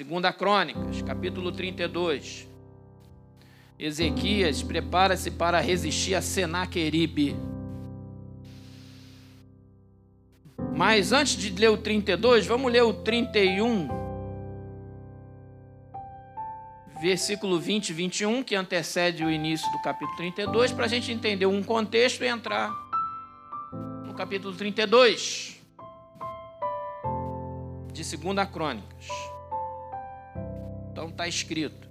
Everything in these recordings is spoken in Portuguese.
Segunda Crônicas, capítulo 32. Ezequias prepara-se para resistir a Senaqueribe. Mas antes de ler o 32, vamos ler o 31, versículo 20 e 21, que antecede o início do capítulo 32, para a gente entender um contexto e entrar no capítulo 32 de Segunda Crônicas. Então está escrito,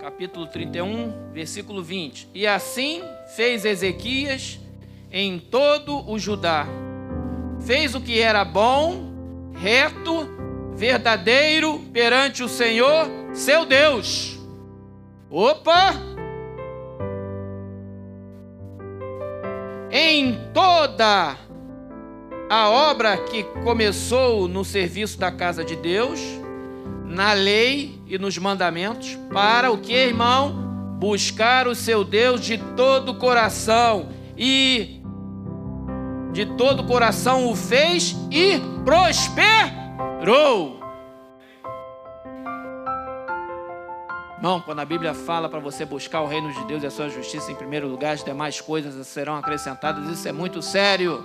capítulo 31, versículo 20: E assim fez Ezequias em todo o Judá fez o que era bom, reto, verdadeiro perante o Senhor, seu Deus. Opa! Em toda a obra que começou no serviço da casa de Deus, na lei e nos mandamentos, para o que, irmão? Buscar o seu Deus de todo o coração e de todo o coração o fez e prosperou. Irmão, quando a Bíblia fala para você buscar o reino de Deus e a sua justiça em primeiro lugar, as demais coisas serão acrescentadas, isso é muito sério.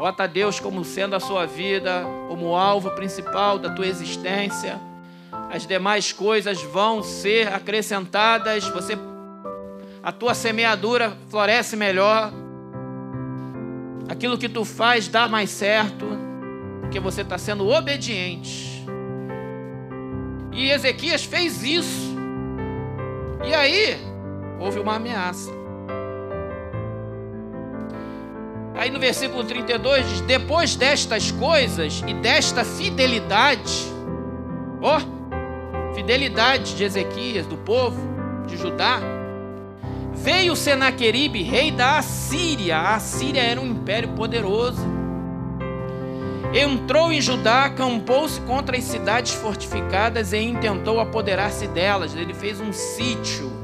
Bota Deus como sendo a sua vida, como alvo principal da tua existência. As demais coisas vão ser acrescentadas. Você a tua semeadura floresce melhor, aquilo que tu faz dá mais certo, porque você está sendo obediente. E Ezequias fez isso. E aí, houve uma ameaça. Aí no versículo 32 diz: Depois destas coisas e desta fidelidade, ó, fidelidade de Ezequias, do povo de Judá, Veio Senaqueribe, rei da Assíria. A Assíria era um império poderoso. Entrou em Judá, acampou-se contra as cidades fortificadas e intentou apoderar-se delas. Ele fez um sítio.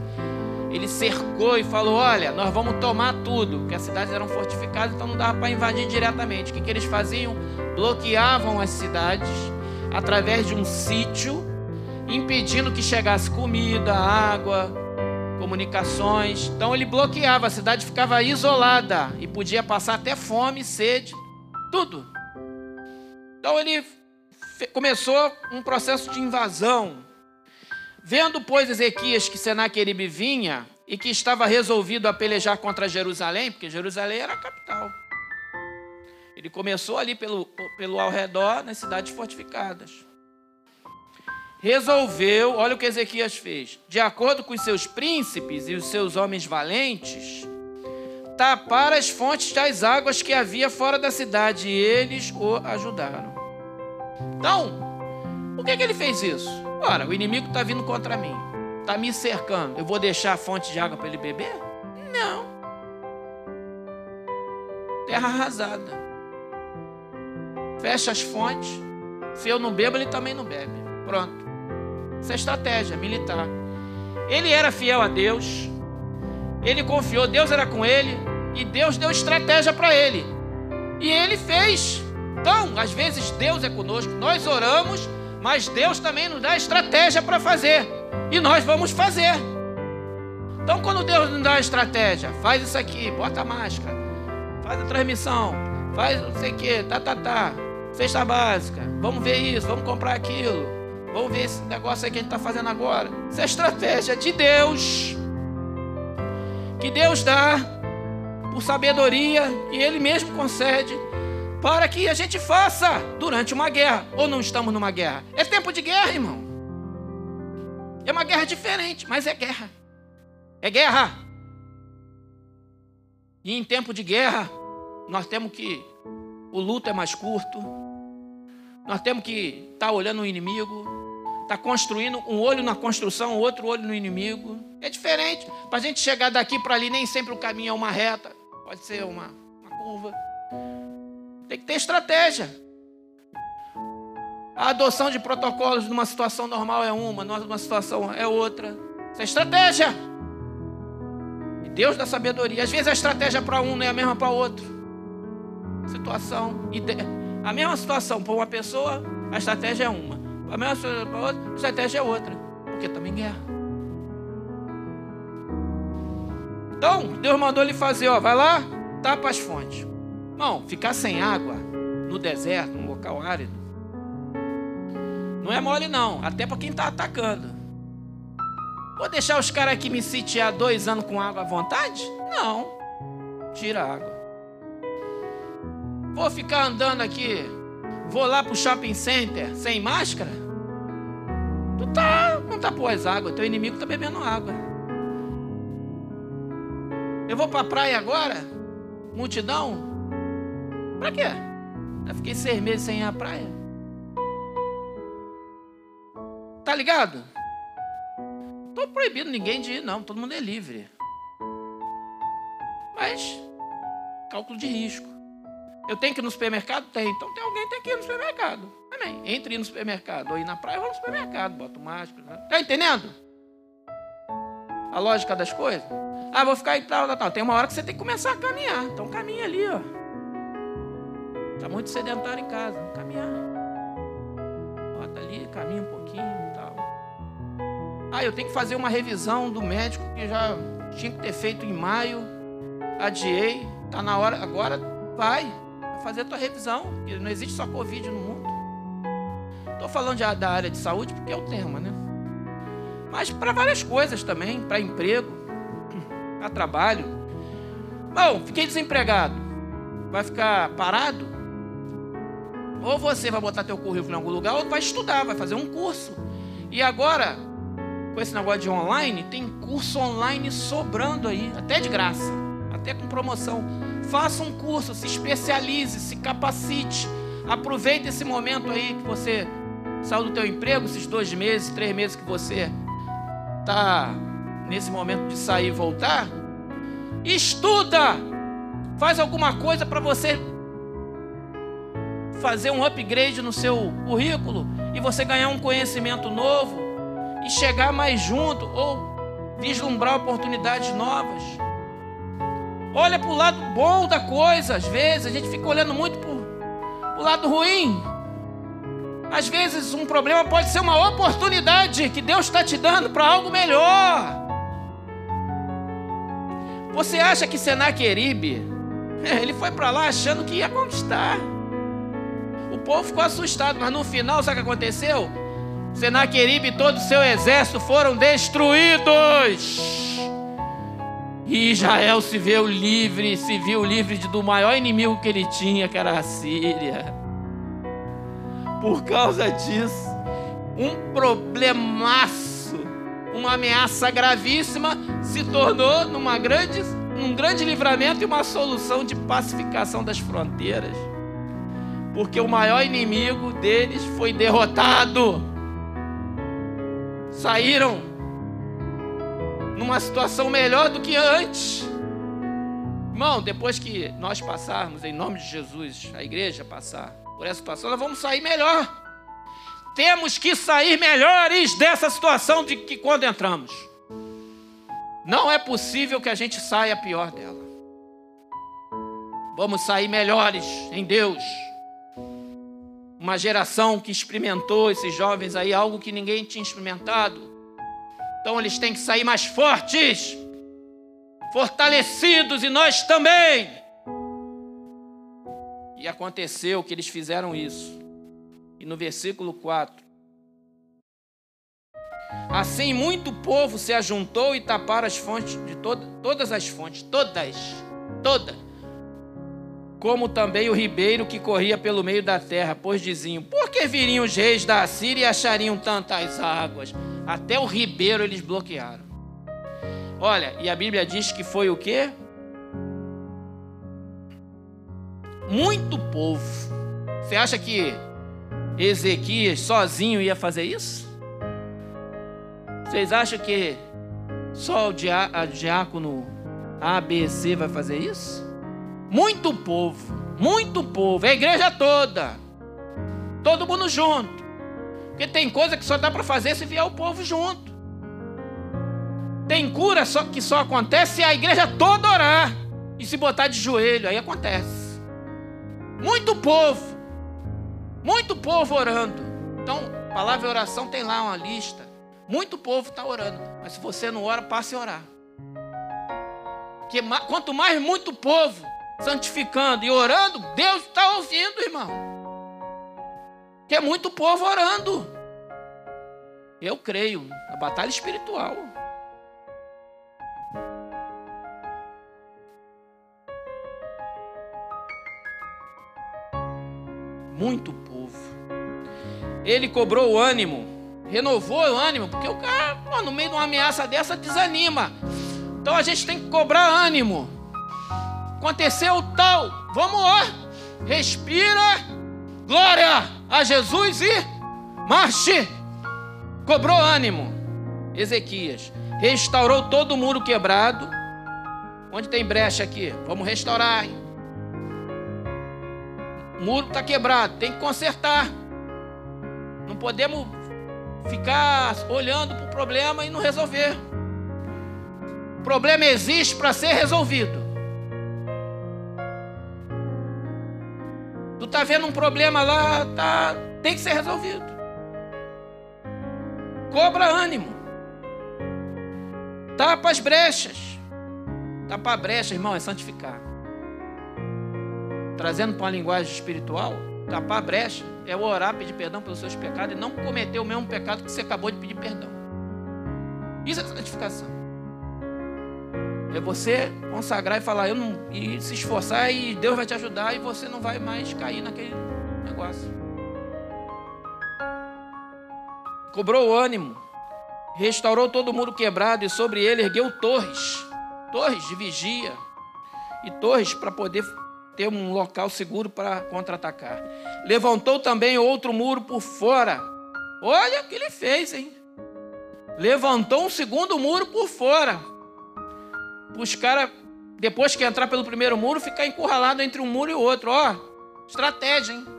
Ele cercou e falou: Olha, nós vamos tomar tudo, porque as cidades eram fortificadas, então não dava para invadir diretamente. O que, que eles faziam? Bloqueavam as cidades através de um sítio, impedindo que chegasse comida, água, comunicações. Então ele bloqueava, a cidade ficava isolada e podia passar até fome, sede, tudo. Então ele começou um processo de invasão. Vendo, pois, Ezequias que Senaqueribe vinha e que estava resolvido a pelejar contra Jerusalém, porque Jerusalém era a capital. Ele começou ali pelo, pelo ao redor, nas cidades fortificadas resolveu, olha o que Ezequias fez, de acordo com os seus príncipes e os seus homens valentes, tapar as fontes das águas que havia fora da cidade, e eles o ajudaram. Então, por que, que ele fez isso? Ora, o inimigo está vindo contra mim, está me cercando, eu vou deixar a fonte de água para ele beber? Não. Terra arrasada. Fecha as fontes. Se eu não bebo, ele também não bebe. Pronto. Essa é estratégia militar. Ele era fiel a Deus, ele confiou, Deus era com ele, e Deus deu estratégia para ele. E ele fez. Então, às vezes Deus é conosco, nós oramos, mas Deus também nos dá estratégia para fazer. E nós vamos fazer. Então, quando Deus nos dá a estratégia, faz isso aqui, bota a máscara, faz a transmissão, faz não sei o que, tá, tá, tá, cesta básica, vamos ver isso, vamos comprar aquilo. Vamos ver esse negócio aí que a gente está fazendo agora. Isso é estratégia de Deus. Que Deus dá por sabedoria que Ele mesmo concede para que a gente faça durante uma guerra. Ou não estamos numa guerra? É tempo de guerra, irmão. É uma guerra diferente, mas é guerra. É guerra. E em tempo de guerra, nós temos que. O luto é mais curto. Nós temos que estar tá olhando o inimigo está construindo um olho na construção, outro olho no inimigo. É diferente. Para a gente chegar daqui para ali, nem sempre o caminho é uma reta, pode ser uma, uma curva. Tem que ter estratégia. A adoção de protocolos numa situação normal é uma, numa situação é outra. Isso é estratégia. E Deus dá sabedoria. Às vezes a estratégia para um não é a mesma para outro. Situação. A mesma situação para uma pessoa, a estratégia é uma. A mesma para outra, a estratégia é outra. Porque também guerra. Então, Deus mandou ele fazer, ó, vai lá, tapa as fontes. Não, ficar sem água no deserto, num local árido, não é mole não, até para quem está atacando. Vou deixar os caras aqui me sitiar dois anos com água à vontade? Não. Tira a água. Vou ficar andando aqui, vou lá pro shopping center sem máscara? Tu tá, não tá pôs água, teu inimigo tá bebendo água. Eu vou para a praia agora? Multidão? Para quê? Eu fiquei seis meses sem ir à praia. Tá ligado? Estou proibindo ninguém de ir, não. Todo mundo é livre. Mas, cálculo de risco. Eu tenho que ir no supermercado? Tem. Então tem alguém que tem que ir no supermercado. Amém. Entre ir no supermercado ou ir na praia, eu vou no supermercado. Boto máscara. Né? Tá entendendo? A lógica das coisas? Ah, vou ficar aí tal, tal, tal. Tem uma hora que você tem que começar a caminhar. Então caminha ali, ó. Está muito sedentário em casa. Caminhar. Bota ali, caminha um pouquinho e tal. Ah, eu tenho que fazer uma revisão do médico que já tinha que ter feito em maio. Adiei. Está na hora. Agora vai. Vai fazer a tua revisão. Porque não existe só Covid no mundo. Estou falando da área de saúde porque é o tema, né? Mas para várias coisas também. Para emprego a trabalho. Bom, fiquei desempregado. Vai ficar parado? Ou você vai botar teu currículo em algum lugar, ou vai estudar, vai fazer um curso. E agora, com esse negócio de online, tem curso online sobrando aí, até de graça, até com promoção. Faça um curso, se especialize, se capacite. Aproveite esse momento aí que você saiu do teu emprego, esses dois meses, três meses que você está nesse momento de sair e voltar, estuda, faz alguma coisa para você fazer um upgrade no seu currículo e você ganhar um conhecimento novo e chegar mais junto ou vislumbrar oportunidades novas. Olha para o lado bom da coisa, às vezes a gente fica olhando muito para o lado ruim. Às vezes um problema pode ser uma oportunidade que Deus está te dando para algo melhor. Você acha que Senaqueribe, ele foi para lá achando que ia conquistar. Povo ficou assustado, mas no final, sabe o que aconteceu? Senaqueribe e todo o seu exército foram destruídos. E Israel se viu livre, se viu livre do maior inimigo que ele tinha, que era a Síria. Por causa disso, um problemaço uma ameaça gravíssima se tornou numa grande, um grande livramento e uma solução de pacificação das fronteiras. Porque o maior inimigo deles foi derrotado. Saíram numa situação melhor do que antes. Irmão, depois que nós passarmos, em nome de Jesus, a igreja passar por essa situação, nós vamos sair melhor temos que sair melhores dessa situação de que quando entramos. Não é possível que a gente saia pior dela. Vamos sair melhores em Deus. Uma geração que experimentou esses jovens aí algo que ninguém tinha experimentado. Então eles têm que sair mais fortes, fortalecidos e nós também. E aconteceu que eles fizeram isso. E no versículo 4. Assim muito povo se ajuntou e taparam as fontes de toda, todas as fontes, todas, todas. Como também o ribeiro que corria pelo meio da terra, pois diziam: Por que viriam os reis da Assíria e achariam tantas águas? Até o ribeiro eles bloquearam. Olha, e a Bíblia diz que foi o quê? Muito povo. Você acha que Ezequias sozinho ia fazer isso? Vocês acham que só o diácono ABC vai fazer isso? Muito povo, muito povo, é a igreja toda, todo mundo junto. Porque tem coisa que só dá para fazer se vier o povo junto. Tem cura só que só acontece se a igreja toda orar e se botar de joelho, aí acontece. Muito povo, muito povo orando. Então, palavra oração tem lá uma lista. Muito povo está orando. Mas se você não ora, passe a orar. Porque quanto mais muito povo santificando e orando, Deus está ouvindo, irmão. Que é muito povo orando. Eu creio na batalha espiritual. Muito povo. Ele cobrou o ânimo, renovou o ânimo, porque o cara, no meio de uma ameaça dessa, desanima. Então a gente tem que cobrar ânimo. Aconteceu tal, vamos lá, respira, glória a Jesus e marche. Cobrou ânimo. Ezequias restaurou todo o muro quebrado. Onde tem brecha aqui? Vamos restaurar. O muro está quebrado, tem que consertar. Não podemos ficar olhando para o problema e não resolver. O problema existe para ser resolvido. Tu está vendo um problema lá, tá, tem que ser resolvido. Cobra ânimo. Tapa as brechas. Tapa a brecha, irmão, é santificar. Trazendo para uma linguagem espiritual, tapar a brecha é orar, pedir perdão pelos seus pecados e não cometer o mesmo pecado que você acabou de pedir perdão. Isso é santificação. É você consagrar e falar, eu não, e se esforçar e Deus vai te ajudar e você não vai mais cair naquele negócio. cobrou o ânimo, restaurou todo o muro quebrado e sobre ele ergueu torres, torres de vigia e torres para poder ter um local seguro para contra-atacar. Levantou também outro muro por fora. Olha o que ele fez, hein? Levantou um segundo muro por fora. Os caras, depois que entrar pelo primeiro muro, ficar encurralado entre um muro e o outro. Ó, estratégia, hein?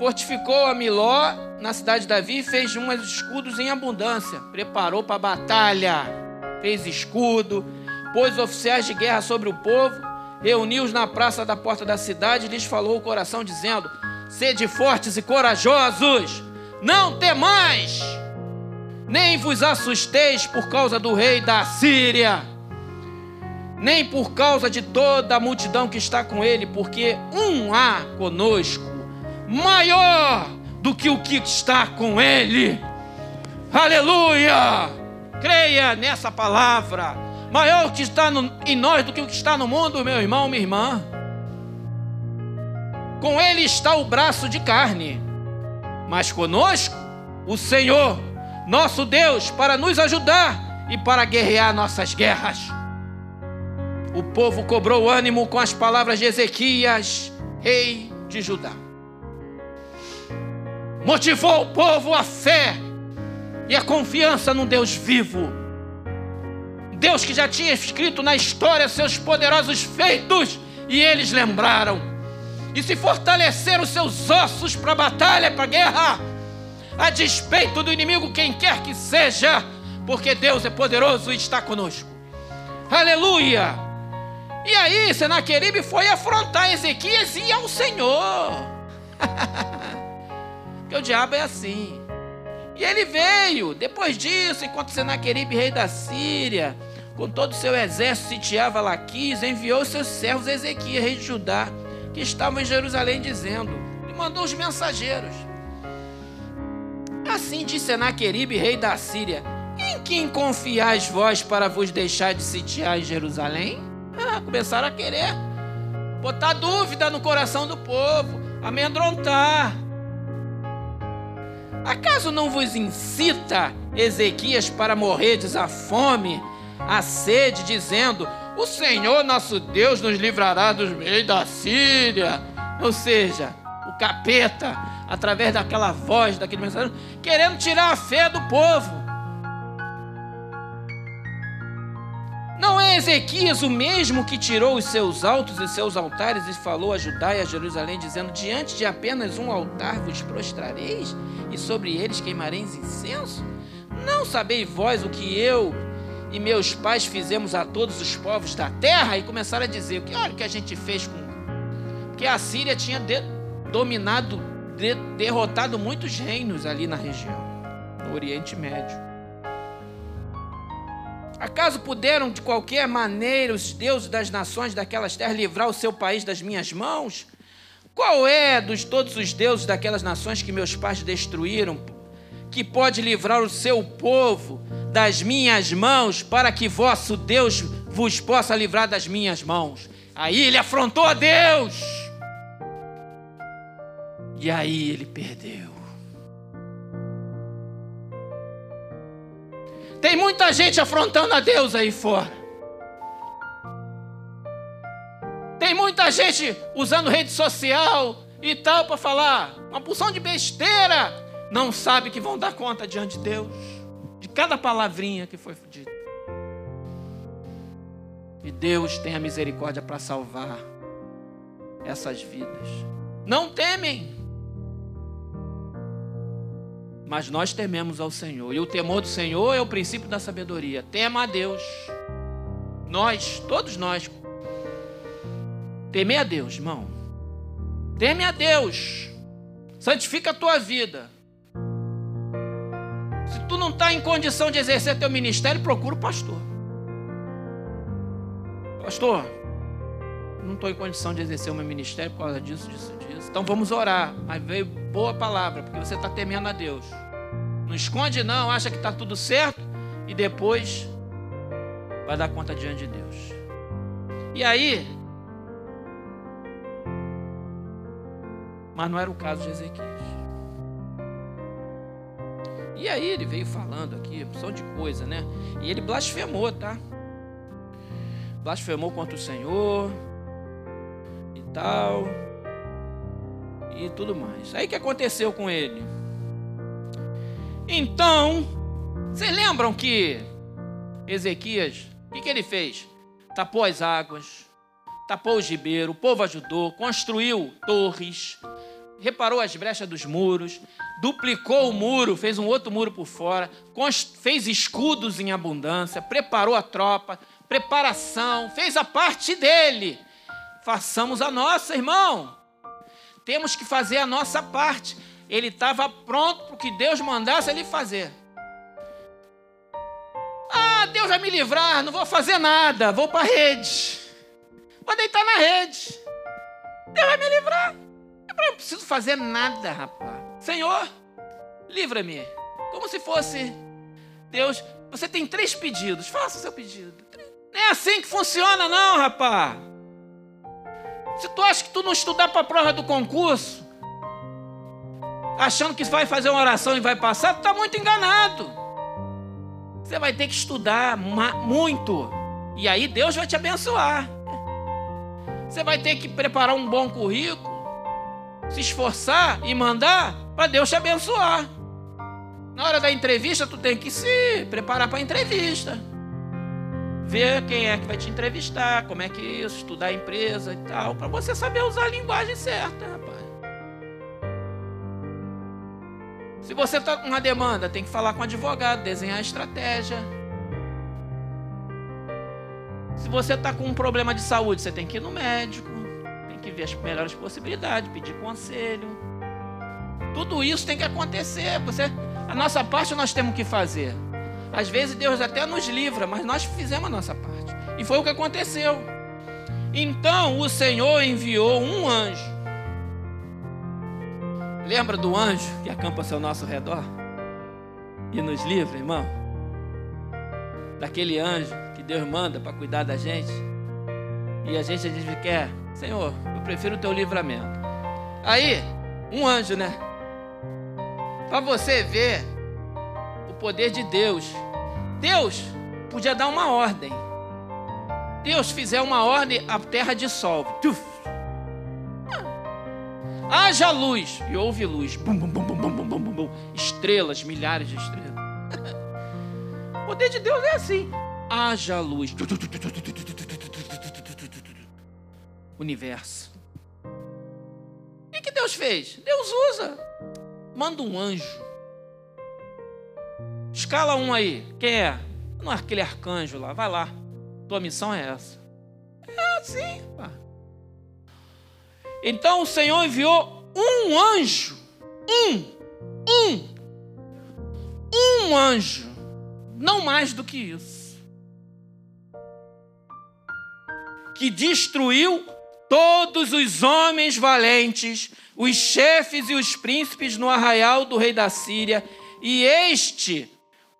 fortificou a Miló na cidade de Davi e fez uns escudos em abundância. Preparou para a batalha, fez escudo, pôs oficiais de guerra sobre o povo, reuniu-os na praça da porta da cidade e lhes falou o coração, dizendo: Sede fortes e corajosos, não temais, nem vos assusteis por causa do rei da Síria, nem por causa de toda a multidão que está com ele, porque um há conosco maior do que o que está com ele. Aleluia! Creia nessa palavra. Maior o que está no, em nós do que o que está no mundo, meu irmão, minha irmã. Com ele está o braço de carne, mas conosco o Senhor, nosso Deus, para nos ajudar e para guerrear nossas guerras. O povo cobrou ânimo com as palavras de Ezequias, rei de Judá motivou o povo à fé e a confiança no Deus vivo. Deus que já tinha escrito na história seus poderosos feitos e eles lembraram. E se fortaleceram seus ossos para a batalha, para a guerra, a despeito do inimigo, quem quer que seja, porque Deus é poderoso e está conosco. Aleluia! E aí, Senaqueribe foi afrontar Ezequias e ao Senhor. Porque o diabo é assim. E ele veio, depois disso, enquanto Senaqueribe, rei da Síria, com todo o seu exército, sitiava Laquis, enviou seus servos Ezequias, rei de Judá, que estavam em Jerusalém, dizendo: e mandou os mensageiros. Assim disse Senaqueribe, rei da Síria: Em quem confiais vós para vos deixar de sitiar em Jerusalém? Ah, começaram a querer botar dúvida no coração do povo, amedrontar. Acaso não vos incita Ezequias para morreres à fome, à sede, dizendo: O Senhor nosso Deus nos livrará dos meios da Síria? Ou seja, o capeta, através daquela voz, daquele mensageiro, querendo tirar a fé do povo. Não é Ezequias o mesmo que tirou os seus altos e seus altares e falou a Judá e a Jerusalém, dizendo: Diante de apenas um altar vos prostrareis e sobre eles queimareis incenso? Não sabeis vós o que eu e meus pais fizemos a todos os povos da terra? E começaram a dizer: que olha o que a gente fez com. Porque a Síria tinha de... derrotado muitos reinos ali na região, no Oriente Médio. Acaso puderam de qualquer maneira os deuses das nações daquelas terras livrar o seu país das minhas mãos? Qual é dos todos os deuses daquelas nações que meus pais destruíram, que pode livrar o seu povo das minhas mãos, para que vosso Deus vos possa livrar das minhas mãos? Aí ele afrontou a Deus. E aí ele perdeu. Tem muita gente afrontando a Deus aí fora. Tem muita gente usando rede social e tal para falar uma porção de besteira. Não sabe que vão dar conta diante de Deus de cada palavrinha que foi dita. E Deus tem a misericórdia para salvar essas vidas. Não temem. Mas nós tememos ao Senhor. E o temor do Senhor é o princípio da sabedoria. Tema a Deus. Nós, todos nós, Temer a Deus, irmão. Teme a Deus. Santifica a tua vida. Se tu não está em condição de exercer teu ministério, procura o pastor. Pastor, não estou em condição de exercer o meu ministério por causa disso, disso, disso. Então vamos orar. Mas veio boa palavra, porque você está temendo a Deus. Não esconde, não, acha que está tudo certo e depois vai dar conta diante de Deus. E aí, Mas não era o caso de Ezequias. E aí ele veio falando aqui, opção de coisa, né? E ele blasfemou, tá? Blasfemou contra o Senhor tal. E tudo mais. Aí que aconteceu com ele? Então, vocês lembram que Ezequias, o que, que ele fez? Tapou as águas, tapou o ribeiro, o povo ajudou, construiu torres, reparou as brechas dos muros, duplicou o muro, fez um outro muro por fora, fez escudos em abundância, preparou a tropa, preparação, fez a parte dele. Façamos a nossa, irmão. Temos que fazer a nossa parte. Ele estava pronto para o que Deus mandasse ele fazer. Ah, Deus vai me livrar, não vou fazer nada, vou para a rede. Vou deitar na rede. Deus vai me livrar. Eu não preciso fazer nada, rapaz. Senhor, livra-me. Como se fosse Deus. Você tem três pedidos. Faça o seu pedido. Não é assim que funciona, não, rapaz. Se tu acha que tu não estudar para a prova do concurso, achando que vai fazer uma oração e vai passar, tu está muito enganado. Você vai ter que estudar muito. E aí Deus vai te abençoar. Você vai ter que preparar um bom currículo se esforçar e mandar para Deus te abençoar. Na hora da entrevista, tu tem que se preparar para a entrevista. Ver quem é que vai te entrevistar, como é que é isso, estudar a empresa e tal, para você saber usar a linguagem certa, rapaz. Se você está com uma demanda, tem que falar com o advogado, desenhar a estratégia. Se você está com um problema de saúde, você tem que ir no médico que ver as melhores possibilidades, pedir conselho. Tudo isso tem que acontecer. Você, a nossa parte nós temos que fazer. Às vezes Deus até nos livra, mas nós fizemos a nossa parte. E foi o que aconteceu. Então o Senhor enviou um anjo. Lembra do anjo que acampa ao nosso redor? E nos livra, irmão? Daquele anjo que Deus manda para cuidar da gente. E a gente, a gente quer, Senhor, eu prefiro o teu livramento. Aí, um anjo, né? Para você ver poder de Deus. Deus podia dar uma ordem. Deus fizer uma ordem, a terra dissolve. Tuf. Haja luz. E houve luz. Bum, bum, bum, bum, bum, bum, bum. Estrelas, milhares de estrelas. o poder de Deus é assim. Haja luz. Universo. O que Deus fez? Deus usa. Manda um anjo. Escala um aí. Quem é? Não é aquele arcanjo lá. Vai lá. Tua missão é essa. É assim. Pá. Então o Senhor enviou um anjo Um, um, um anjo, não mais do que isso, que destruiu todos os homens valentes, os chefes e os príncipes no arraial do rei da Síria, e este,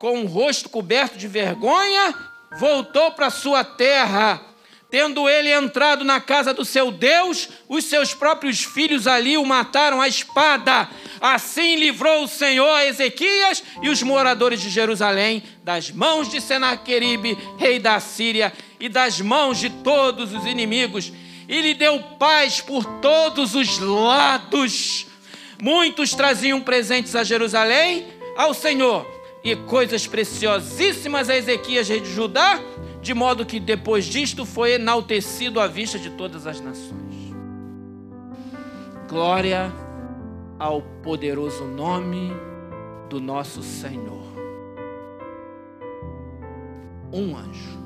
com o rosto coberto de vergonha, voltou para sua terra Tendo ele entrado na casa do seu Deus, os seus próprios filhos ali o mataram à espada. Assim livrou o Senhor a Ezequias e os moradores de Jerusalém das mãos de Senaqueribe, rei da Síria, e das mãos de todos os inimigos, e lhe deu paz por todos os lados. Muitos traziam presentes a Jerusalém, ao Senhor, e coisas preciosíssimas a Ezequias, rei de Judá, de modo que depois disto foi enaltecido à vista de todas as nações. Glória ao poderoso nome do nosso Senhor. Um anjo.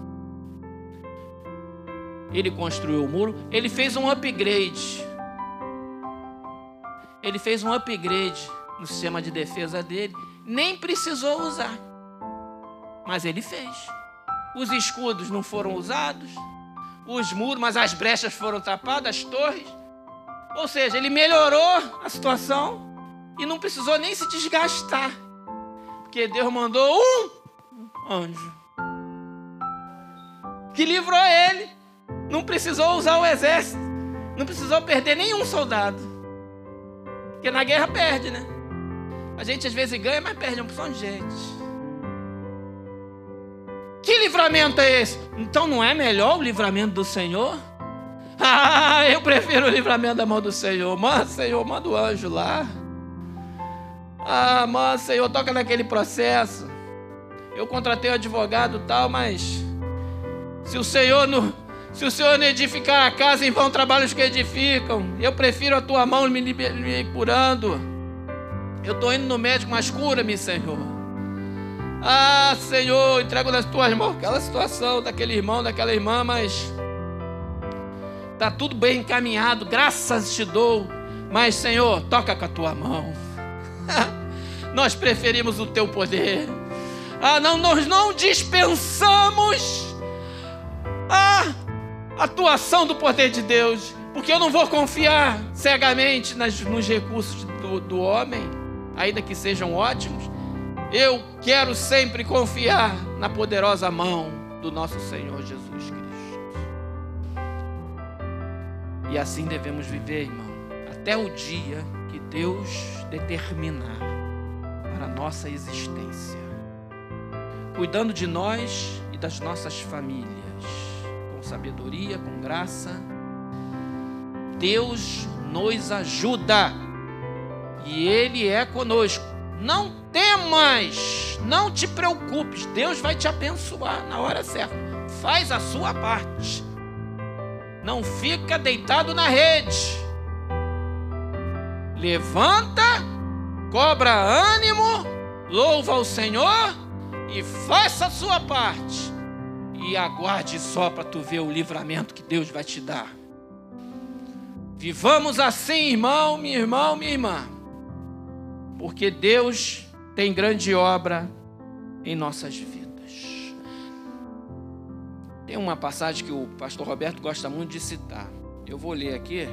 Ele construiu o muro, ele fez um upgrade. Ele fez um upgrade no sistema de defesa dele, nem precisou usar. Mas ele fez os escudos não foram usados, os muros, mas as brechas foram tapadas, as torres. Ou seja, ele melhorou a situação e não precisou nem se desgastar, porque Deus mandou um anjo que livrou ele. Não precisou usar o exército, não precisou perder nenhum soldado, porque na guerra perde, né? A gente às vezes ganha, mas perde uma porção de gente. Que livramento é esse? Então não é melhor o livramento do Senhor? Ah, eu prefiro o livramento da mão do Senhor. Manda, Senhor, manda o anjo lá. Ah, manda, Senhor, toca naquele processo. Eu contratei um advogado tal, mas se o Senhor não, se o Senhor não edificar a casa, em vão trabalhos que edificam. Eu prefiro a tua mão me, me curando. Eu estou indo no médico, mas cura-me, Senhor. Ah, Senhor, entrego nas tuas mãos aquela situação daquele irmão, daquela irmã, mas está tudo bem encaminhado, graças te dou. Mas, Senhor, toca com a tua mão. nós preferimos o teu poder. Ah, não, nós não dispensamos a atuação do poder de Deus, porque eu não vou confiar cegamente nas, nos recursos do, do homem, ainda que sejam ótimos. Eu quero sempre confiar na poderosa mão do nosso Senhor Jesus Cristo. E assim devemos viver, irmão, até o dia que Deus determinar para a nossa existência, cuidando de nós e das nossas famílias, com sabedoria, com graça. Deus nos ajuda e Ele é conosco. Não temas, não te preocupes, Deus vai te abençoar na hora certa. Faz a sua parte. Não fica deitado na rede. Levanta, cobra ânimo, louva ao Senhor e faça a sua parte. E aguarde só para tu ver o livramento que Deus vai te dar. Vivamos assim, irmão, minha irmão, minha irmã. Porque Deus tem grande obra em nossas vidas. Tem uma passagem que o pastor Roberto gosta muito de citar. Eu vou ler aqui.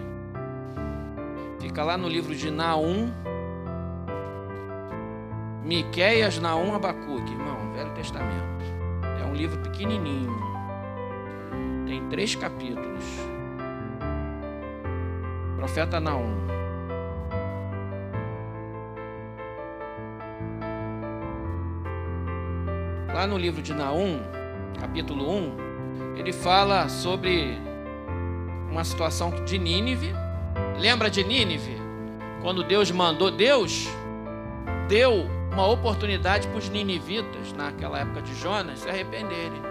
Fica lá no livro de Naum. Miqueias, Naum, Abacuque, irmão, Velho Testamento. É um livro pequenininho. Tem três capítulos. Profeta Naum. Lá no livro de Naum, capítulo 1, ele fala sobre uma situação de Nínive. Lembra de Nínive? Quando Deus mandou, Deus deu uma oportunidade para os ninivitas, naquela época de Jonas, se arrependerem.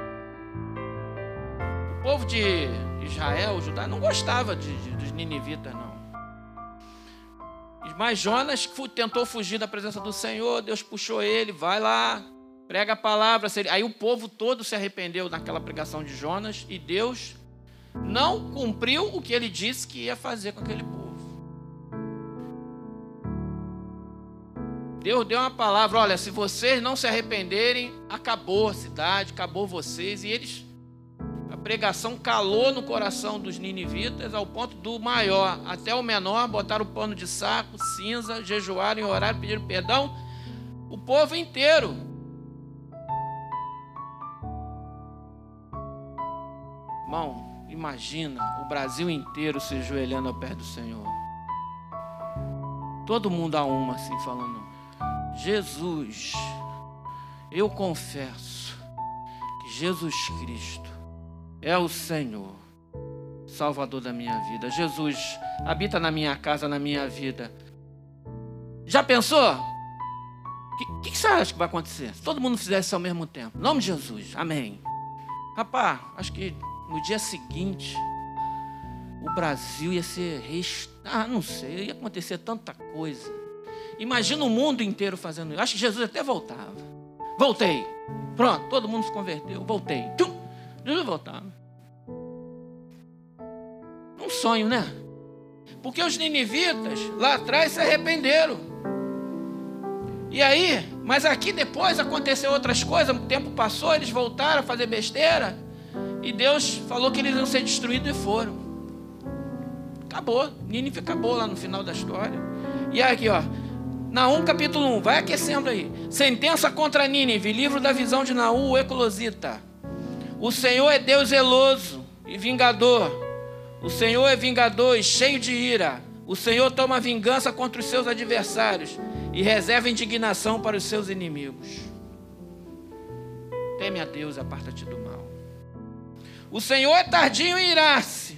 O povo de Israel, o Judá, não gostava de, de, dos ninivitas, não. Mas Jonas tentou fugir da presença do Senhor, Deus puxou ele, vai lá, prega a palavra. Aí o povo todo se arrependeu naquela pregação de Jonas e Deus não cumpriu o que ele disse que ia fazer com aquele povo. Deus deu uma palavra: olha, se vocês não se arrependerem, acabou a cidade, acabou vocês. E eles, a pregação calou no coração dos ninivitas, ao ponto do maior até o menor, botaram o pano de saco, cinza, jejuaram e oraram, pediram perdão. O povo inteiro. Irmão, imagina o Brasil inteiro se ajoelhando ao pé do Senhor. Todo mundo a uma, assim, falando: Jesus, eu confesso que Jesus Cristo é o Senhor, Salvador da minha vida. Jesus habita na minha casa, na minha vida. Já pensou? O que, que, você acha que vai acontecer? Se todo mundo fizesse isso ao mesmo tempo. Em nome de Jesus, amém. Rapaz, acho que no dia seguinte, o Brasil ia ser. Rest... Ah, não sei, ia acontecer tanta coisa. Imagina o mundo inteiro fazendo isso. Acho que Jesus até voltava. Voltei. Pronto, todo mundo se converteu. Voltei. Tum, Jesus voltava. Um sonho, né? Porque os ninivitas lá atrás se arrependeram. E aí, mas aqui depois aconteceu outras coisas, o tempo passou, eles voltaram a fazer besteira. E Deus falou que eles iam ser destruídos e foram. Acabou. Nínive acabou lá no final da história. E aqui, ó. Naum capítulo 1, vai aquecendo aí. Sentença contra Nínive, livro da visão de Naú, o Eclosita. O Senhor é Deus zeloso e vingador. O Senhor é vingador e cheio de ira. O Senhor toma vingança contra os seus adversários e reserva indignação para os seus inimigos. Teme a Deus, aparta-te do mal. O Senhor é tardio em irar-se,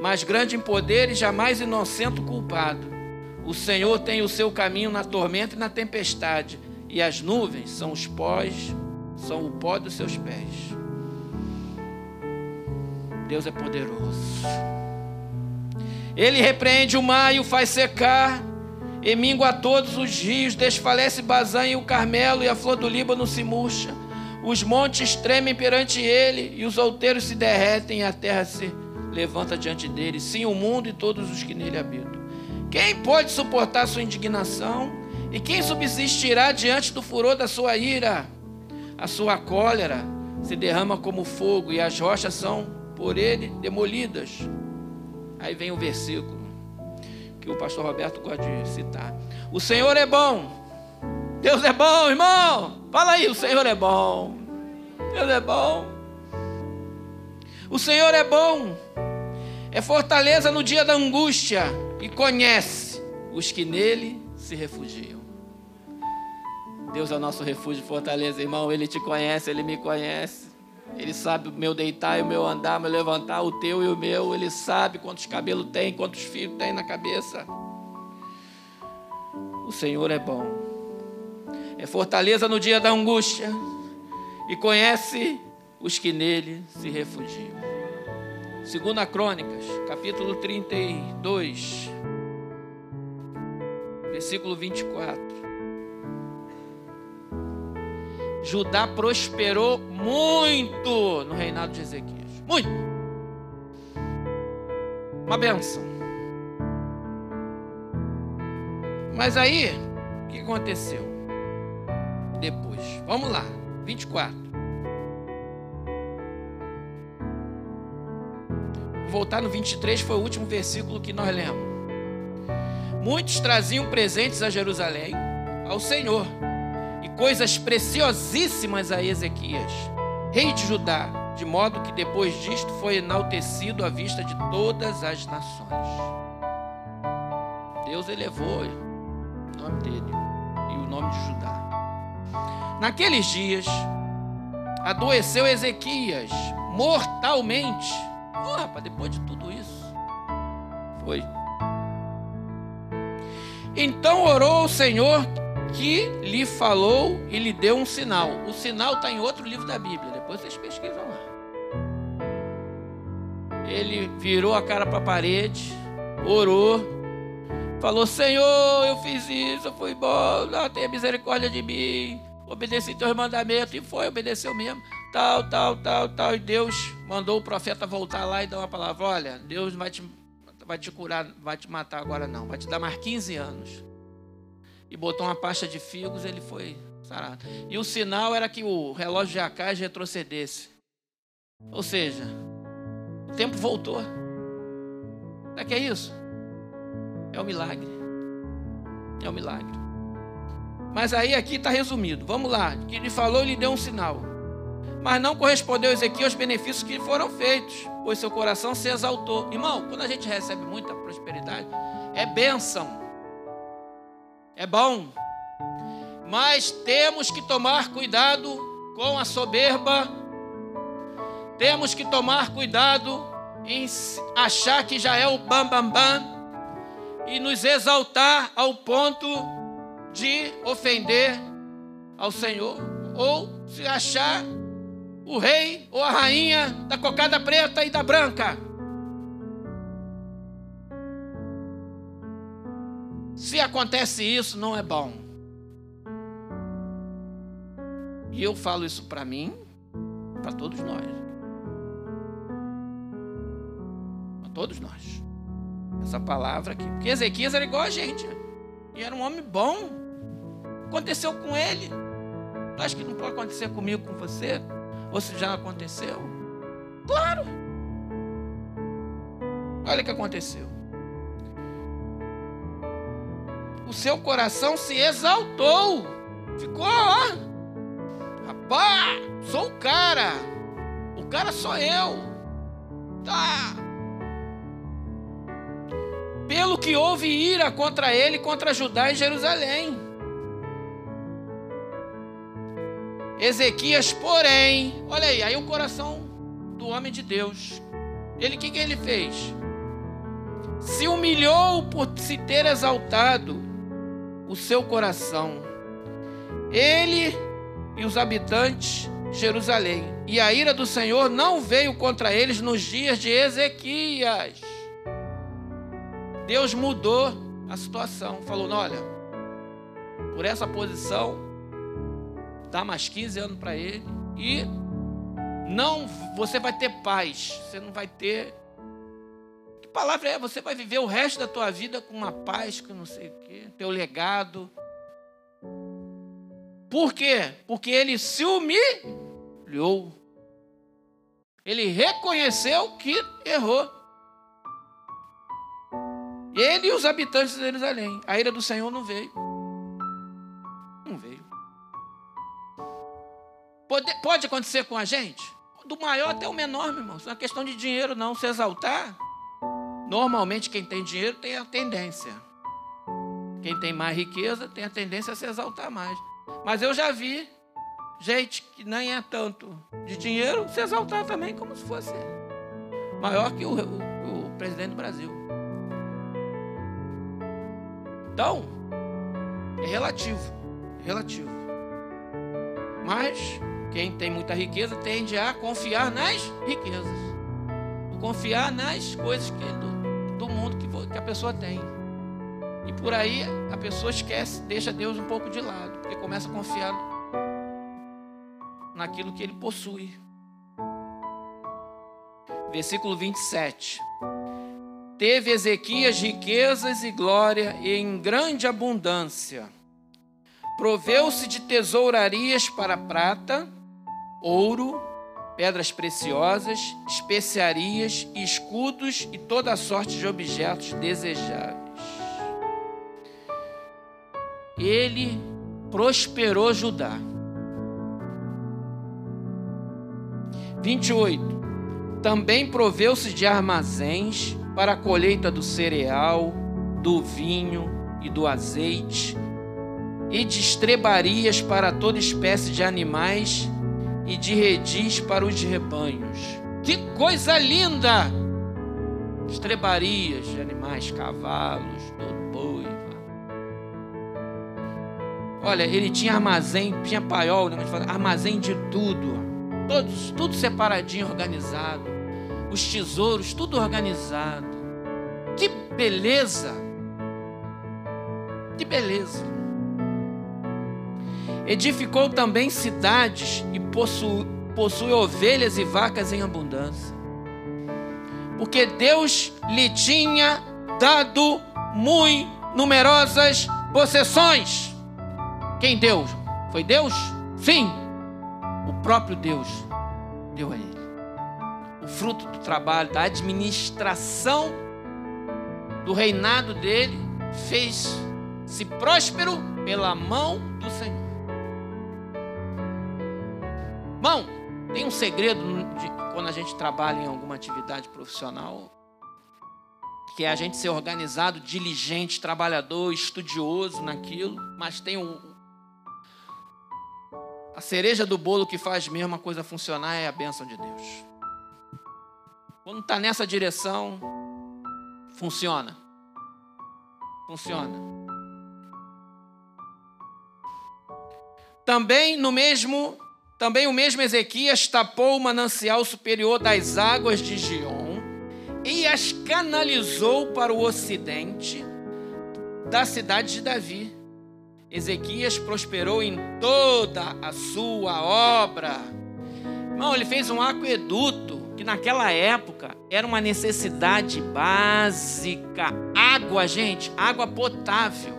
mas grande em poder e jamais inocente culpado. O Senhor tem o seu caminho na tormenta e na tempestade, e as nuvens são os pós, são o pó dos seus pés. Deus é poderoso. Ele repreende o mar e o faz secar, e mingua todos os rios, desfalece Bazã e o Carmelo, e a flor do Líbano se murcha. Os montes tremem perante ele, e os outeiros se derretem, e a terra se levanta diante dele. Sim, o mundo e todos os que nele habitam. Quem pode suportar sua indignação? E quem subsistirá diante do furor da sua ira? A sua cólera se derrama como fogo e as rochas são por ele demolidas. Aí vem o versículo que o pastor Roberto gosta de citar. O Senhor é bom. Deus é bom, irmão. Fala aí, o Senhor é bom. Deus é bom. O Senhor é bom. É fortaleza no dia da angústia e conhece os que nele se refugiam. Deus é o nosso refúgio e fortaleza, irmão. Ele te conhece, ele me conhece. Ele sabe o meu deitar e o meu andar, o meu levantar, o teu e o meu. Ele sabe quantos cabelos tem, quantos fios tem na cabeça. O Senhor é bom. É fortaleza no dia da angústia e conhece os que nele se refugiam. Segunda Crônicas, capítulo 32, versículo 24. Judá prosperou muito no reinado de Ezequias. Muito. Uma benção. Mas aí, o que aconteceu? Depois, vamos lá, 24. voltar no 23, foi o último versículo que nós lemos. Muitos traziam presentes a Jerusalém, ao Senhor, e coisas preciosíssimas a Ezequias, rei de Judá, de modo que depois disto foi enaltecido à vista de todas as nações. Deus elevou o nome dele e o nome de Judá. Naqueles dias, adoeceu Ezequias mortalmente Oh, rapaz, depois de tudo isso. Foi. Então orou o Senhor que lhe falou e lhe deu um sinal. O sinal está em outro livro da Bíblia. Depois vocês pesquisam lá. Ele virou a cara para a parede, orou, falou: Senhor, eu fiz isso, eu fui bom, tenha misericórdia de mim, obedeci teus mandamentos, e foi, obedeceu mesmo tal, tal, tal, tal. E Deus mandou o profeta voltar lá e dar uma palavra: olha, Deus vai te, vai te curar, vai te matar agora não, vai te dar mais 15 anos. e botou uma pasta de figos, ele foi sarado. E o sinal era que o relógio de Acais retrocedesse. Ou seja, o tempo voltou. O que é isso? É um milagre. É um milagre. Mas aí aqui está resumido. Vamos lá. Que ele falou, lhe deu um sinal. Mas não correspondeu Ezequiel aos benefícios que foram feitos, pois seu coração se exaltou. Irmão, quando a gente recebe muita prosperidade, é bênção. É bom. Mas temos que tomar cuidado com a soberba. Temos que tomar cuidado em achar que já é o bam bam bam e nos exaltar ao ponto de ofender ao Senhor, ou se achar o rei ou a rainha da cocada preta e da branca. Se acontece isso, não é bom. E eu falo isso para mim, para todos nós. Para todos nós. Essa palavra aqui. Porque Ezequias era igual a gente. E era um homem bom. Aconteceu com ele. Tu acha que não pode acontecer comigo, com você? Ou se já aconteceu? Claro. Olha o que aconteceu. O seu coração se exaltou. Ficou, ó. Rapaz, sou o cara. O cara sou eu. Tá. Pelo que houve ira contra ele, contra Judá e Jerusalém. Ezequias, porém, olha aí, aí o coração do homem de Deus. Ele o que, que ele fez? Se humilhou por se ter exaltado o seu coração. Ele e os habitantes de Jerusalém. E a ira do Senhor não veio contra eles nos dias de Ezequias. Deus mudou a situação. Falou: olha, por essa posição dá mais 15 anos para ele e não você vai ter paz, você não vai ter Que palavra é? Você vai viver o resto da tua vida com uma paz que não sei o quê, teu legado. Por quê? Porque ele se humilhou. Ele reconheceu que errou. Ele e os habitantes de Jerusalém. A ira do Senhor não veio. Não veio. Pode, pode acontecer com a gente? Do maior até o menor, meu irmão. Isso não é questão de dinheiro, não. Se exaltar. Normalmente, quem tem dinheiro tem a tendência. Quem tem mais riqueza tem a tendência a se exaltar mais. Mas eu já vi gente que nem é tanto de dinheiro se exaltar também como se fosse maior que o, o, o presidente do Brasil. Então, é relativo. Relativo. Mas quem tem muita riqueza tende a confiar nas riquezas. Confiar nas coisas que, do, do mundo que, que a pessoa tem. E por aí a pessoa esquece, deixa Deus um pouco de lado, porque começa a confiar naquilo que ele possui. Versículo 27. Teve Ezequias riquezas e glória em grande abundância. Proveu-se de tesourarias para prata ouro, pedras preciosas, especiarias, escudos e toda sorte de objetos desejáveis. Ele prosperou Judá. 28. Também proveu-se de armazéns para a colheita do cereal, do vinho e do azeite, e de estrebarias para toda espécie de animais e de redis para os rebanhos. Que coisa linda! Estrebarias de animais, cavalos, boi. Olha, ele tinha armazém, tinha paiol, né? armazém de tudo. Todos, tudo separadinho, organizado. Os tesouros, tudo organizado. Que beleza! Que beleza! Edificou também cidades e possui, possui ovelhas e vacas em abundância. Porque Deus lhe tinha dado muito numerosas possessões. Quem deu? Foi Deus? Sim. O próprio Deus deu a ele. O fruto do trabalho, da administração do reinado dele, fez-se próspero pela mão do Senhor. Irmão, tem um segredo de, quando a gente trabalha em alguma atividade profissional, que é a gente ser organizado, diligente, trabalhador, estudioso naquilo, mas tem um, a cereja do bolo que faz mesmo a coisa funcionar é a bênção de Deus. Quando está nessa direção, funciona. Funciona. Também no mesmo, também o mesmo Ezequias tapou o manancial superior das águas de Gion e as canalizou para o ocidente da cidade de Davi. Ezequias prosperou em toda a sua obra. Irmão, ele fez um aqueduto que naquela época era uma necessidade básica. Água, gente, água potável.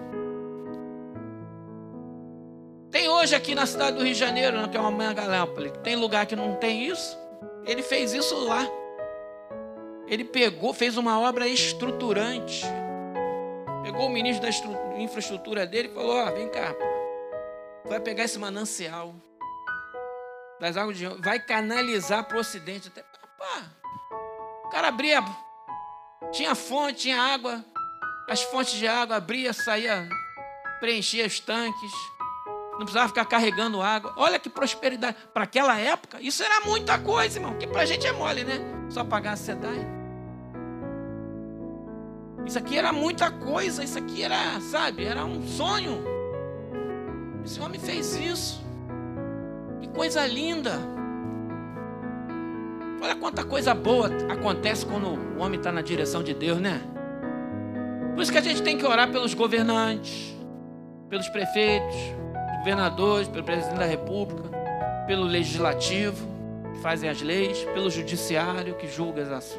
Tem hoje aqui na cidade do Rio de Janeiro, né, que é uma megalópole, tem lugar que não tem isso. Ele fez isso lá. Ele pegou, fez uma obra estruturante. Pegou o ministro da infraestrutura dele e falou: Ó, oh, vem cá, vai pegar esse manancial das águas de vai canalizar para o ocidente. Até, pá, o cara abria, tinha fonte, tinha água, as fontes de água abria, saía, preenchia os tanques, não precisava ficar carregando água. Olha que prosperidade. Para aquela época, isso era muita coisa, irmão, que para a gente é mole, né? Só pagar a SEDAI. Isso aqui era muita coisa, isso aqui era, sabe, era um sonho. Esse homem fez isso. Que coisa linda. Olha quanta coisa boa acontece quando o homem está na direção de Deus, né? Por isso que a gente tem que orar pelos governantes, pelos prefeitos, governadores, pelo presidente da República, pelo legislativo, que fazem as leis, pelo judiciário, que julga as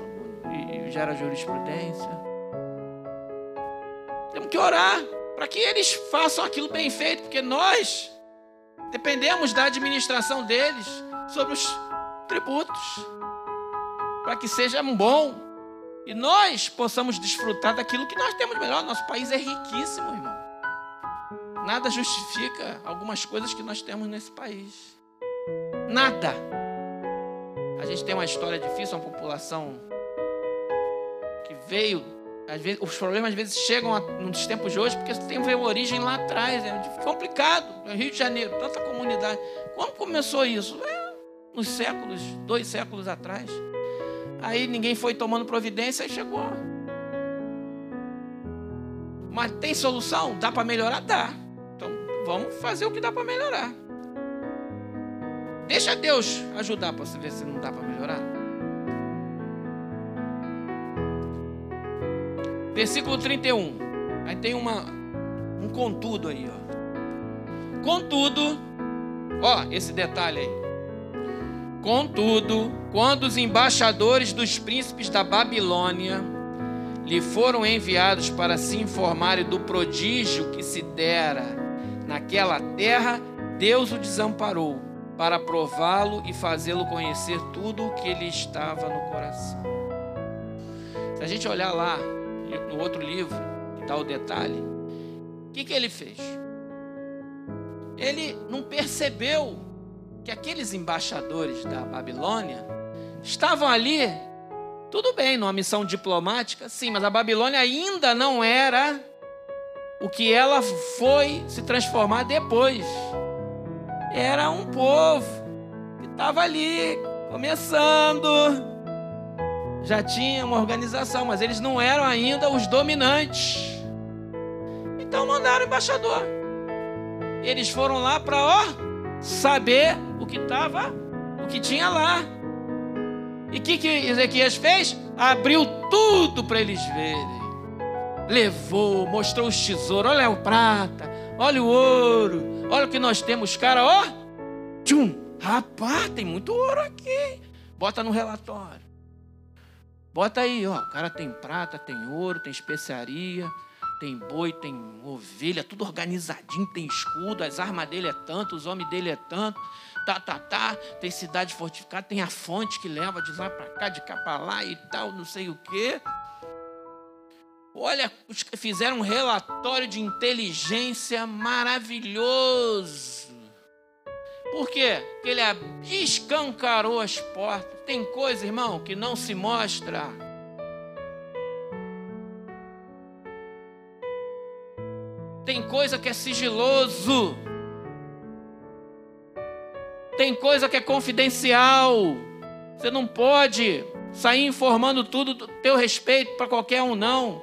e gera jurisprudência temos que orar para que eles façam aquilo bem feito, porque nós dependemos da administração deles sobre os tributos, para que seja bom e nós possamos desfrutar daquilo que nós temos melhor. Nosso país é riquíssimo, irmão. Nada justifica algumas coisas que nós temos nesse país. Nada. A gente tem uma história difícil, uma população que veio vezes, os problemas às vezes chegam a, nos tempos de hoje porque tem uma origem lá atrás. É complicado. No Rio de Janeiro, tanta comunidade. Como começou isso? É, nos séculos, dois séculos atrás. Aí ninguém foi tomando providência e chegou. Mas tem solução? Dá para melhorar? Dá. Então vamos fazer o que dá para melhorar. Deixa Deus ajudar para você ver se não dá para melhorar. Versículo 31. Aí tem uma, um contudo aí, ó. Contudo, ó, esse detalhe aí. Contudo, quando os embaixadores dos príncipes da Babilônia lhe foram enviados para se informarem do prodígio que se dera naquela terra, Deus o desamparou para prová-lo e fazê-lo conhecer tudo o que lhe estava no coração. Se a gente olhar lá no outro livro, que está o detalhe, o que, que ele fez? Ele não percebeu que aqueles embaixadores da Babilônia estavam ali, tudo bem, numa missão diplomática, sim, mas a Babilônia ainda não era o que ela foi se transformar depois. Era um povo que estava ali, começando, já tinha uma organização, mas eles não eram ainda os dominantes. Então mandaram o embaixador. Eles foram lá para ó saber o que estava, o que tinha lá. E o que, que Ezequias fez? Abriu tudo para eles verem. Levou, mostrou os tesouros. Olha o prata, olha o ouro, olha o que nós temos, cara, ó. Tchum, rapaz, tem muito ouro aqui. Bota no relatório. Bota aí, ó. O cara tem prata, tem ouro, tem especiaria. Tem boi, tem ovelha, tudo organizadinho, tem escudo, as armas dele é tanto, os homens dele é tanto, tá, tá, tá, tem cidade fortificada, tem a fonte que leva de lá para cá, de cá para lá e tal, não sei o quê. Olha, fizeram um relatório de inteligência maravilhoso. Por quê? Porque ele escancarou as portas. Tem coisa, irmão, que não se mostra. Coisa que é sigiloso. Tem coisa que é confidencial. Você não pode sair informando tudo do teu respeito para qualquer um, não.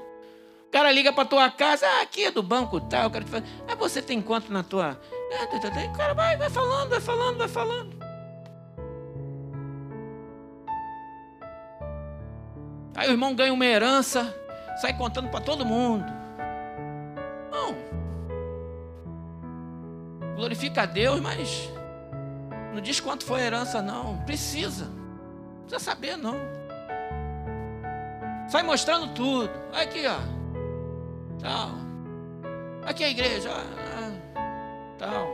O cara liga para tua casa, ah, aqui é do banco tal, cara te fala, ah, você tem quanto na tua. O cara vai, vai falando, vai falando, vai falando. Aí o irmão ganha uma herança, sai contando para todo mundo. Não. Glorifica a Deus, mas não diz quanto foi a herança, não. Precisa. Não precisa saber, não. Sai mostrando tudo. Aqui, ó. Tal. Aqui é a igreja. Ah, tal.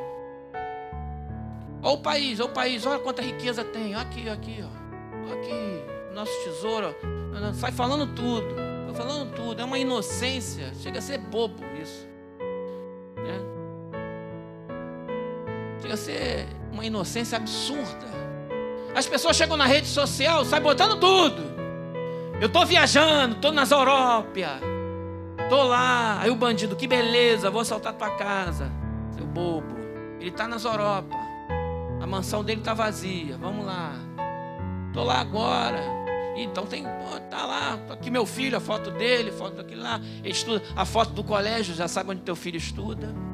Olha o país, olha o país, olha quanta riqueza tem. Aqui, aqui, ó. Aqui, nosso tesouro. Sai falando tudo. Vai falando tudo. É uma inocência. Chega a ser bobo isso. A ser uma inocência absurda. As pessoas chegam na rede social, saem botando tudo. Eu estou viajando, estou nas Europa. Tô lá, aí o bandido, que beleza, vou assaltar tua casa, seu bobo. Ele tá nas Europa. A mansão dele tá vazia. Vamos lá. Tô lá agora. Então tem, tá lá, aqui meu filho, a foto dele, foto daquele lá. Ele estuda a foto do colégio, já sabe onde teu filho estuda.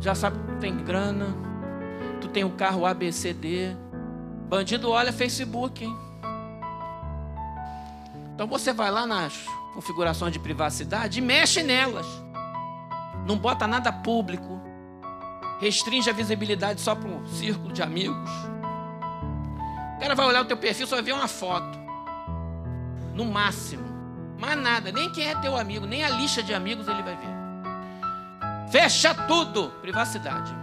Já sabe que tem grana. Tu tem o um carro ABCD. Bandido olha Facebook, hein? Então você vai lá nas configurações de privacidade e mexe nelas. Não bota nada público. Restringe a visibilidade só para um círculo de amigos. O cara vai olhar o teu perfil, só vai ver uma foto. No máximo. Mais nada. Nem quem é teu amigo, nem a lista de amigos ele vai ver. Fecha tudo. Privacidade.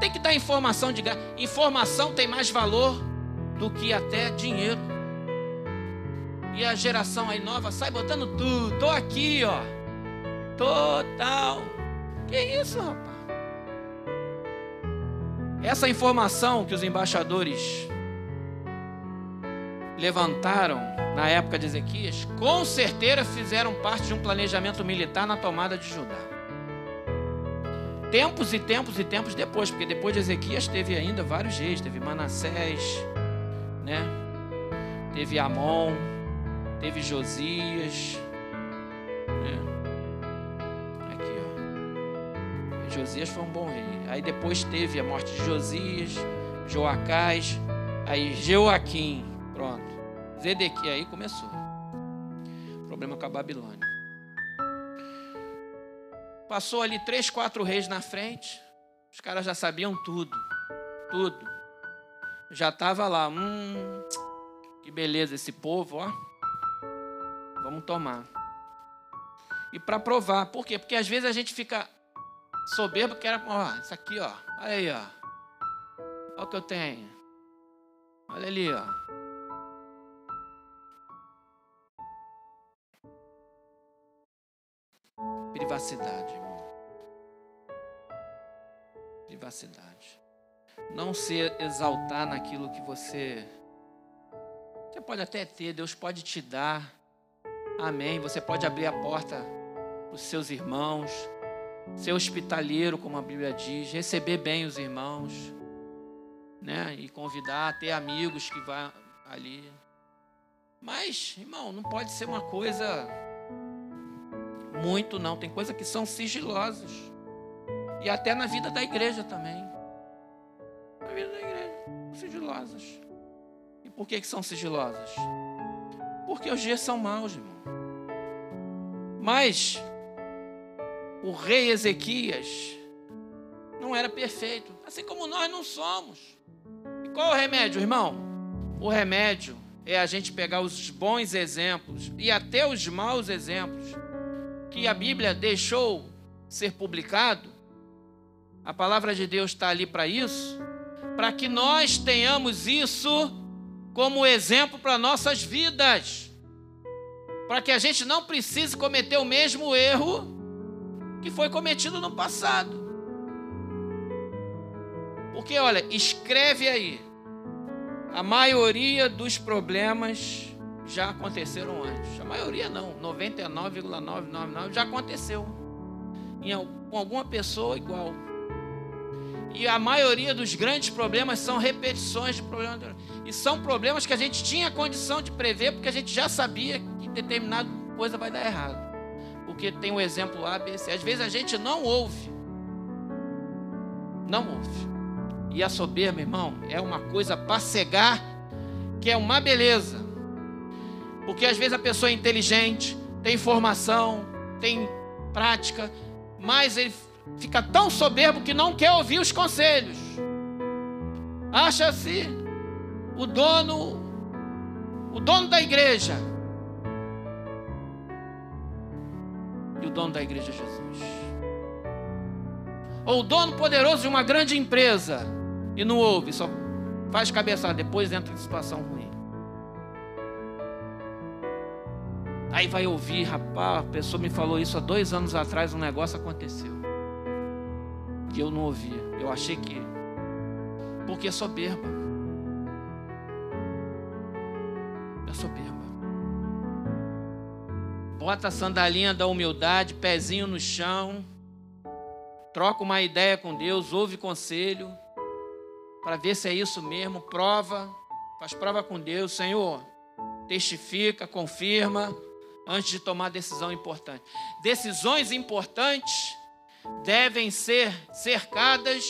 Tem que dar informação de. Informação tem mais valor do que até dinheiro. E a geração aí nova sai botando tudo. Tô aqui, ó. Total. Que isso, rapaz? Essa informação que os embaixadores levantaram na época de Ezequias, com certeza fizeram parte de um planejamento militar na tomada de Judá. Tempos e tempos e tempos depois, porque depois de Ezequias teve ainda vários reis, teve Manassés, né? Teve Amon, Teve Josias. Né? Aqui, ó. Josias foi um bom rei. Aí depois teve a morte de Josias, Joacás, aí Joaquim. Pronto. Zedequias. Aí começou. Problema com a Babilônia. Passou ali três, quatro reis na frente. Os caras já sabiam tudo. Tudo. Já estava lá. Hum, que beleza esse povo, ó. Vamos tomar. E para provar, por quê? Porque às vezes a gente fica soberbo, que era, ó, isso aqui, ó, olha aí, ó. Olha o que eu tenho. Olha ali, ó. Privacidade, Privacidade. Não se exaltar naquilo que você. Você pode até ter, Deus pode te dar. Amém. Você pode abrir a porta para os seus irmãos, ser hospitaleiro, como a Bíblia diz, receber bem os irmãos, né? E convidar, ter amigos que vão ali. Mas, irmão, não pode ser uma coisa muito, não. Tem coisas que são sigilosas. E até na vida da igreja também. Na vida da igreja, sigilosas. E por que, que são sigilosas? Porque os dias são maus, irmão. Mas o rei Ezequias não era perfeito, assim como nós não somos. E qual é o remédio, irmão? O remédio é a gente pegar os bons exemplos e até os maus exemplos que a Bíblia deixou ser publicado. A palavra de Deus está ali para isso, para que nós tenhamos isso como exemplo para nossas vidas, para que a gente não precise cometer o mesmo erro que foi cometido no passado. Porque, olha, escreve aí. A maioria dos problemas já aconteceram antes. A maioria não, 99,999 já aconteceu. com alguma pessoa igual. E a maioria dos grandes problemas são repetições de problemas. E são problemas que a gente tinha condição de prever, porque a gente já sabia que determinada coisa vai dar errado. Porque tem o exemplo A, B, C. Às vezes a gente não ouve. Não ouve. E a soberba, irmão, é uma coisa para cegar, que é uma beleza. Porque às vezes a pessoa é inteligente, tem formação, tem prática, mas ele fica tão soberbo que não quer ouvir os conselhos. Acha-se o dono, o dono da igreja. E o dono da igreja é Jesus. Ou o dono poderoso de uma grande empresa e não ouve, só faz cabeçada, depois entra em situação ruim. Aí vai ouvir, rapaz, a pessoa me falou isso há dois anos atrás, um negócio aconteceu. E eu não ouvi. Eu achei que. Porque é soberba. É soberba. Bota a sandalinha da humildade, pezinho no chão. Troca uma ideia com Deus, ouve conselho para ver se é isso mesmo, prova, faz prova com Deus, Senhor, testifica, confirma, antes de tomar decisão importante. Decisões importantes devem ser cercadas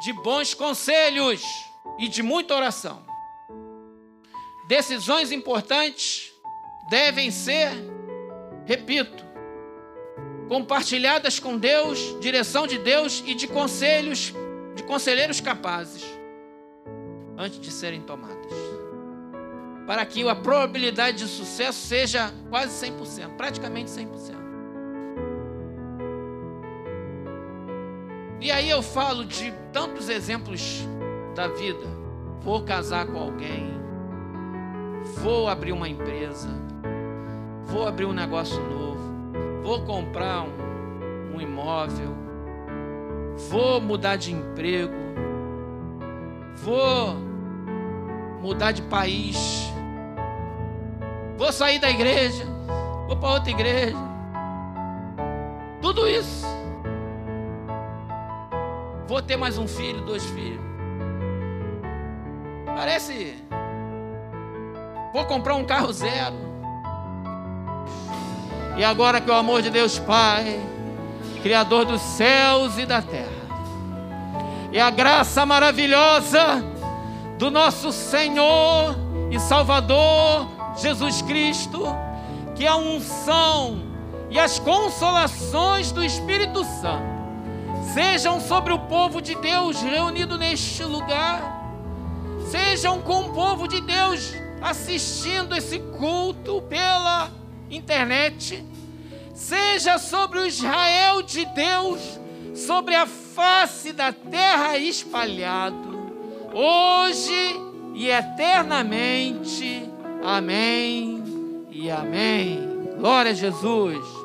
de bons conselhos e de muita oração. Decisões importantes devem ser, repito, compartilhadas com Deus, direção de Deus e de conselhos de conselheiros capazes antes de serem tomadas. Para que a probabilidade de sucesso seja quase 100%, praticamente 100%. E aí eu falo de tantos exemplos da vida. Vou casar com alguém, vou abrir uma empresa, vou abrir um negócio novo, vou comprar um, um imóvel, vou mudar de emprego, vou mudar de país, vou sair da igreja, vou para outra igreja. Tudo isso. Vou ter mais um filho, dois filhos. Parece. Vou comprar um carro zero. E agora que o amor de Deus Pai Criador dos céus e da terra. E a graça maravilhosa do nosso Senhor e Salvador Jesus Cristo, que a unção e as consolações do Espírito Santo sejam sobre o povo de Deus reunido neste lugar, sejam com o povo de Deus assistindo esse culto pela internet seja sobre o Israel de Deus, sobre a face da terra espalhado, hoje e eternamente. Amém e amém. Glória a Jesus.